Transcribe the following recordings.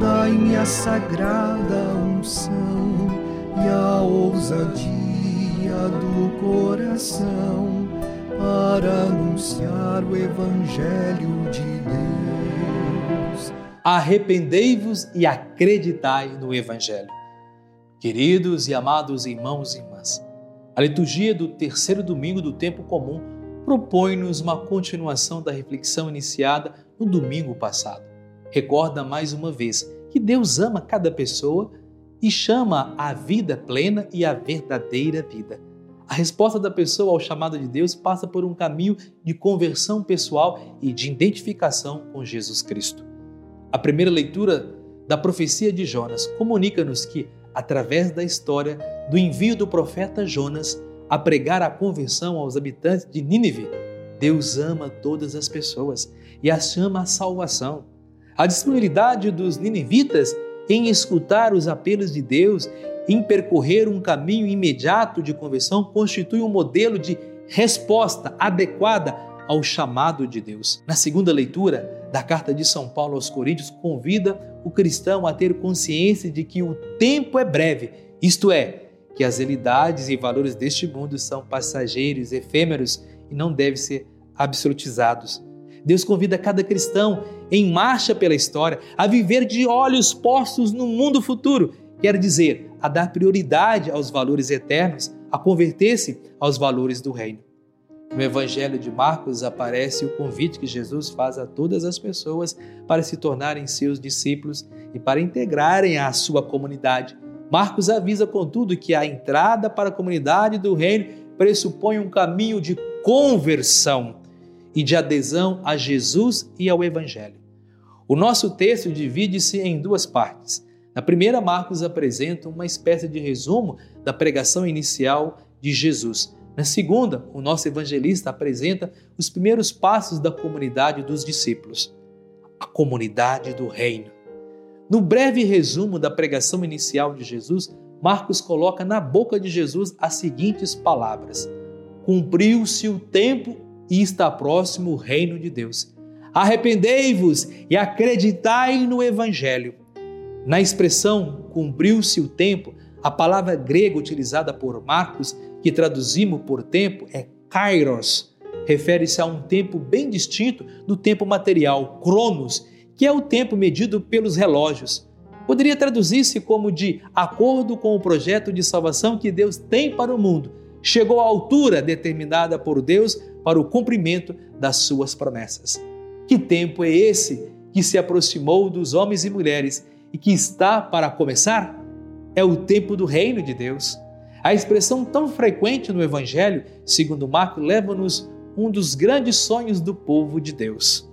dai-me a sagrada unção e a ousadia do coração para anunciar o Evangelho de Deus. Arrependei-vos e acreditai no Evangelho. Queridos e amados irmãos e irmãs, a liturgia do terceiro domingo do tempo comum propõe-nos uma continuação da reflexão iniciada no domingo passado. Recorda mais uma vez que Deus ama cada pessoa e chama a vida plena e a verdadeira vida. A resposta da pessoa ao chamado de Deus passa por um caminho de conversão pessoal e de identificação com Jesus Cristo. A primeira leitura da profecia de Jonas comunica-nos que através da história do envio do profeta Jonas a pregar a conversão aos habitantes de Nínive, Deus ama todas as pessoas e as chama à salvação. A disponibilidade dos ninivitas em escutar os apelos de Deus, em percorrer um caminho imediato de conversão, constitui um modelo de resposta adequada ao chamado de Deus. Na segunda leitura da carta de São Paulo aos Coríntios, convida o cristão a ter consciência de que o tempo é breve, isto é, que as realidades e valores deste mundo são passageiros, efêmeros e não devem ser absolutizados. Deus convida cada cristão em marcha pela história a viver de olhos postos no mundo futuro, quer dizer, a dar prioridade aos valores eternos, a converter-se aos valores do reino. No Evangelho de Marcos aparece o convite que Jesus faz a todas as pessoas para se tornarem seus discípulos e para integrarem a sua comunidade. Marcos avisa, contudo, que a entrada para a comunidade do reino pressupõe um caminho de conversão e de adesão a Jesus e ao Evangelho. O nosso texto divide-se em duas partes. Na primeira, Marcos apresenta uma espécie de resumo da pregação inicial de Jesus na segunda, o nosso evangelista apresenta os primeiros passos da comunidade dos discípulos, a comunidade do reino. No breve resumo da pregação inicial de Jesus, Marcos coloca na boca de Jesus as seguintes palavras: Cumpriu-se o tempo e está próximo o reino de Deus. Arrependei-vos e acreditai no Evangelho. Na expressão cumpriu-se o tempo, a palavra grega utilizada por Marcos que traduzimos por tempo é kairos, refere-se a um tempo bem distinto do tempo material, cronos, que é o tempo medido pelos relógios. Poderia traduzir-se como de acordo com o projeto de salvação que Deus tem para o mundo. Chegou à altura determinada por Deus para o cumprimento das suas promessas. Que tempo é esse que se aproximou dos homens e mulheres e que está para começar? É o tempo do reino de Deus. A expressão tão frequente no Evangelho, segundo Marcos, leva-nos um dos grandes sonhos do povo de Deus,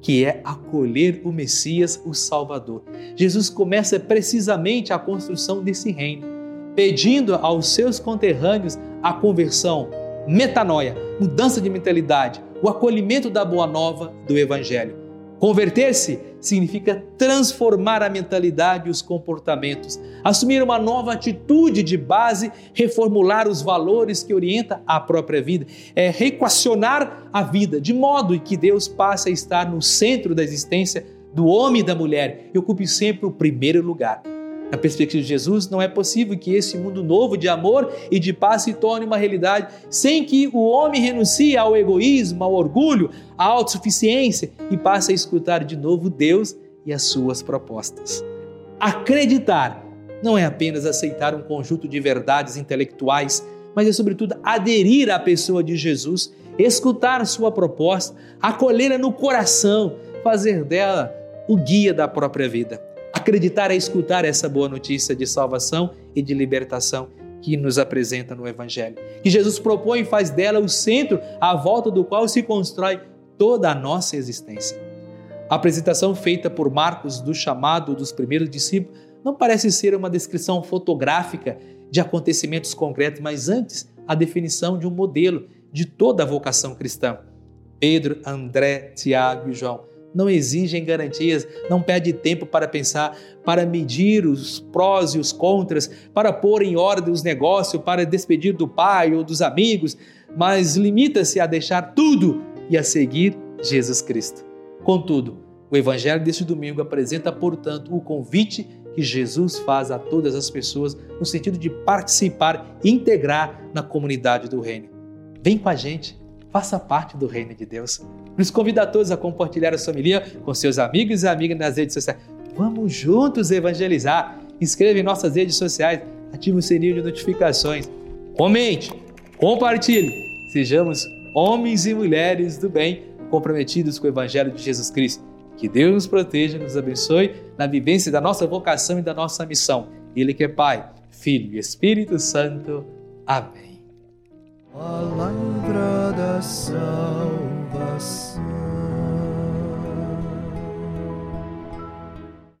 que é acolher o Messias, o Salvador. Jesus começa precisamente a construção desse reino, pedindo aos seus conterrâneos a conversão, metanoia, mudança de mentalidade, o acolhimento da boa nova do Evangelho. Converter-se significa transformar a mentalidade e os comportamentos, assumir uma nova atitude de base, reformular os valores que orientam a própria vida, é reequacionar a vida de modo que Deus passe a estar no centro da existência do homem e da mulher e ocupe sempre o primeiro lugar. Na perspectiva de Jesus, não é possível que esse mundo novo de amor e de paz se torne uma realidade sem que o homem renuncie ao egoísmo, ao orgulho, à autossuficiência e passe a escutar de novo Deus e as suas propostas. Acreditar não é apenas aceitar um conjunto de verdades intelectuais, mas é, sobretudo, aderir à pessoa de Jesus, escutar sua proposta, acolhê-la no coração, fazer dela o guia da própria vida. Acreditar é escutar essa boa notícia de salvação e de libertação que nos apresenta no Evangelho. Que Jesus propõe e faz dela o centro à volta do qual se constrói toda a nossa existência. A apresentação feita por Marcos do chamado dos primeiros discípulos não parece ser uma descrição fotográfica de acontecimentos concretos, mas antes a definição de um modelo de toda a vocação cristã. Pedro, André, Tiago e João não exigem garantias, não perde tempo para pensar, para medir os prós e os contras, para pôr em ordem os negócios, para despedir do pai ou dos amigos, mas limita-se a deixar tudo e a seguir Jesus Cristo. Contudo, O Evangelho deste domingo apresenta, portanto, o convite que Jesus faz a todas as pessoas no sentido de participar e integrar na comunidade do Reino. Vem com a gente, faça parte do Reino de Deus. Nos convido a todos a compartilhar a sua família com seus amigos e amigas nas redes sociais. Vamos juntos evangelizar. Inscreva em nossas redes sociais, ative o sininho de notificações. Comente, compartilhe. Sejamos homens e mulheres do bem comprometidos com o Evangelho de Jesus Cristo. Que Deus nos proteja, nos abençoe na vivência da nossa vocação e da nossa missão. Ele que é Pai, Filho e Espírito Santo. Amém. Palavra da salvação.